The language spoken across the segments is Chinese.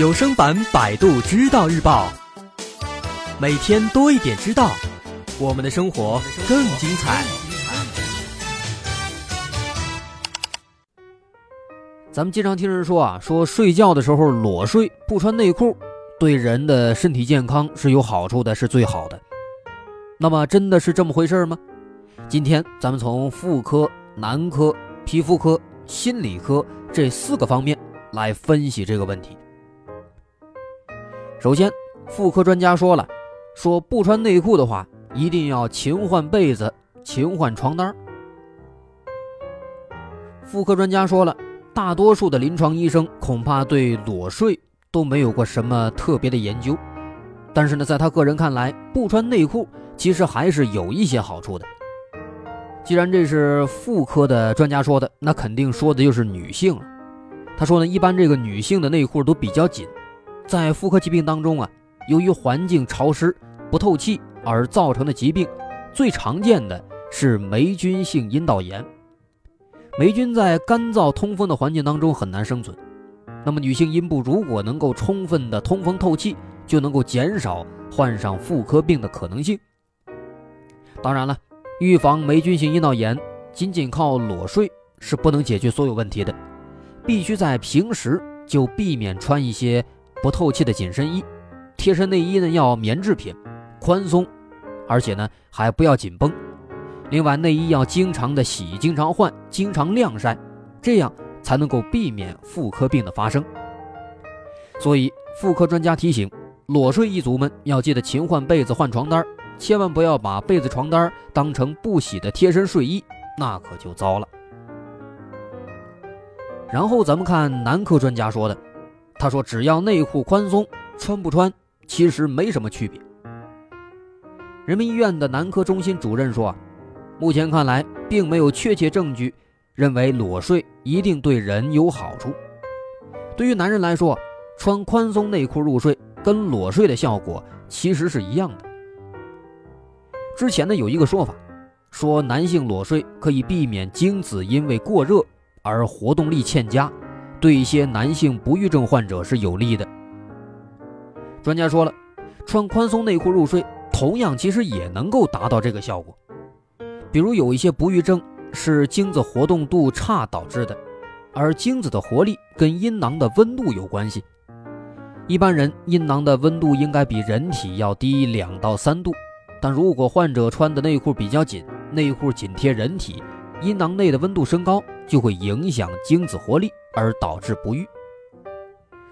有声版《百度知道日报》，每天多一点知道，我们的生活更精彩。咱们经常听人说啊，说睡觉的时候裸睡不穿内裤，对人的身体健康是有好处的，是最好的。那么真的是这么回事吗？今天咱们从妇科、男科、皮肤科、心理科这四个方面来分析这个问题。首先，妇科专家说了，说不穿内裤的话，一定要勤换被子、勤换床单。妇科专家说了。大多数的临床医生恐怕对裸睡都没有过什么特别的研究，但是呢，在他个人看来，不穿内裤其实还是有一些好处的。既然这是妇科的专家说的，那肯定说的就是女性了。他说呢，一般这个女性的内裤都比较紧，在妇科疾病当中啊，由于环境潮湿不透气而造成的疾病，最常见的是霉菌性阴道炎。霉菌在干燥通风的环境当中很难生存，那么女性阴部如果能够充分的通风透气，就能够减少患上妇科病的可能性。当然了，预防霉菌性阴道炎，仅仅靠裸睡是不能解决所有问题的，必须在平时就避免穿一些不透气的紧身衣，贴身内衣呢要棉制品，宽松，而且呢还不要紧绷。另外，内衣要经常的洗，经常换，经常晾晒，这样才能够避免妇科病的发生。所以，妇科专家提醒，裸睡一族们要记得勤换被子、换床单，千万不要把被子、床单当成不洗的贴身睡衣，那可就糟了。然后咱们看男科专家说的，他说只要内裤宽松，穿不穿其实没什么区别。人民医院的男科中心主任说。目前看来，并没有确切证据认为裸睡一定对人有好处。对于男人来说，穿宽松内裤入睡跟裸睡的效果其实是一样的。之前呢有一个说法，说男性裸睡可以避免精子因为过热而活动力欠佳，对一些男性不育症患者是有利的。专家说了，穿宽松内裤入睡，同样其实也能够达到这个效果。比如有一些不育症是精子活动度差导致的，而精子的活力跟阴囊的温度有关系。一般人阴囊的温度应该比人体要低两到三度，但如果患者穿的内裤比较紧，内裤紧贴人体，阴囊内的温度升高就会影响精子活力，而导致不育。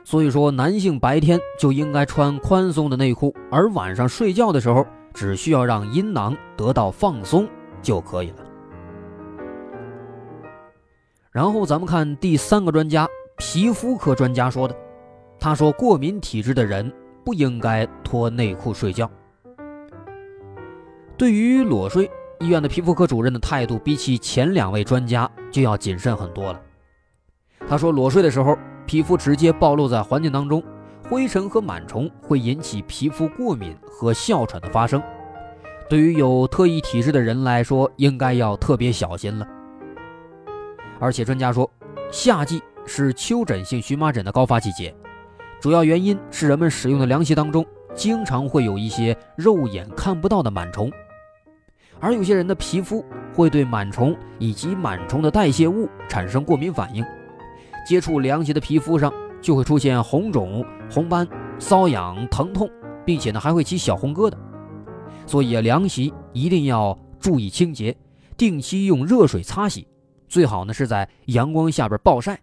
所以说，男性白天就应该穿宽松的内裤，而晚上睡觉的时候只需要让阴囊得到放松。就可以了。然后咱们看第三个专家，皮肤科专家说的，他说过敏体质的人不应该脱内裤睡觉。对于裸睡，医院的皮肤科主任的态度比起前两位专家就要谨慎很多了。他说，裸睡的时候，皮肤直接暴露在环境当中，灰尘和螨虫会引起皮肤过敏和哮喘的发生。对于有特异体质的人来说，应该要特别小心了。而且专家说，夏季是丘疹性荨麻疹的高发季节，主要原因是人们使用的凉席当中经常会有一些肉眼看不到的螨虫，而有些人的皮肤会对螨虫以及螨虫的代谢物产生过敏反应，接触凉席的皮肤上就会出现红肿、红斑、瘙痒、疼痛，并且呢还会起小红疙瘩。所以啊，凉席一定要注意清洁，定期用热水擦洗，最好呢是在阳光下边暴晒，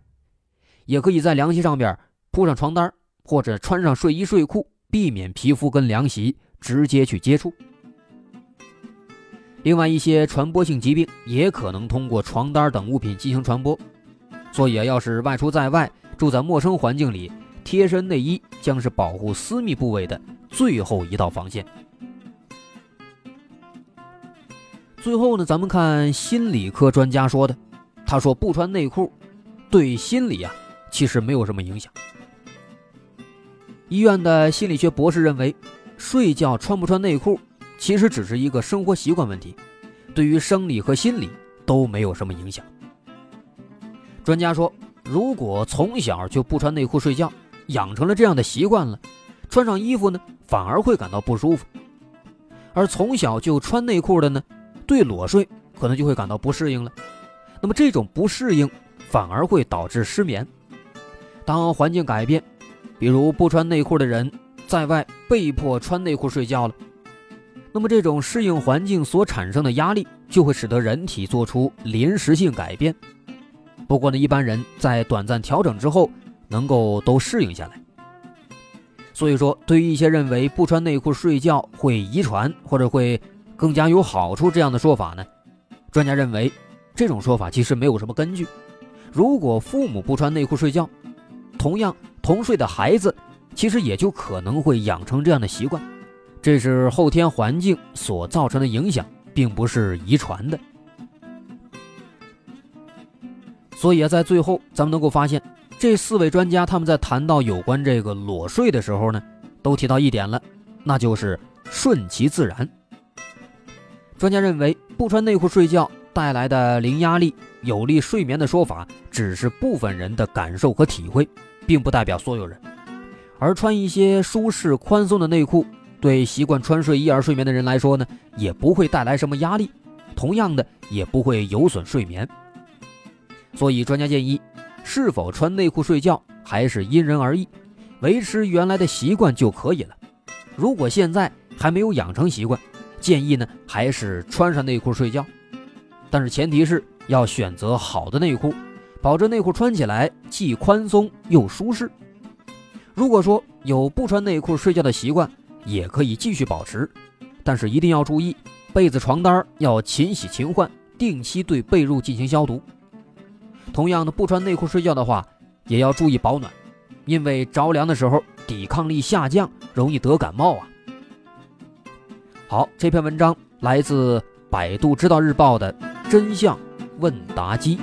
也可以在凉席上边铺上床单或者穿上睡衣睡裤，避免皮肤跟凉席直接去接触。另外一些传播性疾病也可能通过床单等物品进行传播，所以啊，要是外出在外，住在陌生环境里，贴身内衣将是保护私密部位的最后一道防线。最后呢，咱们看心理科专家说的，他说不穿内裤对心理啊其实没有什么影响。医院的心理学博士认为，睡觉穿不穿内裤其实只是一个生活习惯问题，对于生理和心理都没有什么影响。专家说，如果从小就不穿内裤睡觉，养成了这样的习惯了，穿上衣服呢反而会感到不舒服。而从小就穿内裤的呢，对裸睡可能就会感到不适应了。那么这种不适应反而会导致失眠。当环境改变，比如不穿内裤的人在外被迫穿内裤睡觉了，那么这种适应环境所产生的压力就会使得人体做出临时性改变。不过呢，一般人在短暂调整之后，能够都适应下来。所以说，对于一些认为不穿内裤睡觉会遗传或者会更加有好处这样的说法呢，专家认为这种说法其实没有什么根据。如果父母不穿内裤睡觉，同样同睡的孩子，其实也就可能会养成这样的习惯。这是后天环境所造成的影响，并不是遗传的。所以啊，在最后，咱们能够发现，这四位专家他们在谈到有关这个裸睡的时候呢，都提到一点了，那就是顺其自然。专家认为，不穿内裤睡觉带来的零压力、有利睡眠的说法，只是部分人的感受和体会，并不代表所有人。而穿一些舒适宽松的内裤，对习惯穿睡衣而睡眠的人来说呢，也不会带来什么压力，同样的，也不会有损睡眠。所以，专家建议，是否穿内裤睡觉还是因人而异，维持原来的习惯就可以了。如果现在还没有养成习惯，建议呢还是穿上内裤睡觉，但是前提是要选择好的内裤，保证内裤穿起来既宽松又舒适。如果说有不穿内裤睡觉的习惯，也可以继续保持，但是一定要注意，被子床单要勤洗勤换，定期对被褥进行消毒。同样的，不穿内裤睡觉的话，也要注意保暖，因为着凉的时候抵抗力下降，容易得感冒啊。好，这篇文章来自百度知道日报的真相问答机。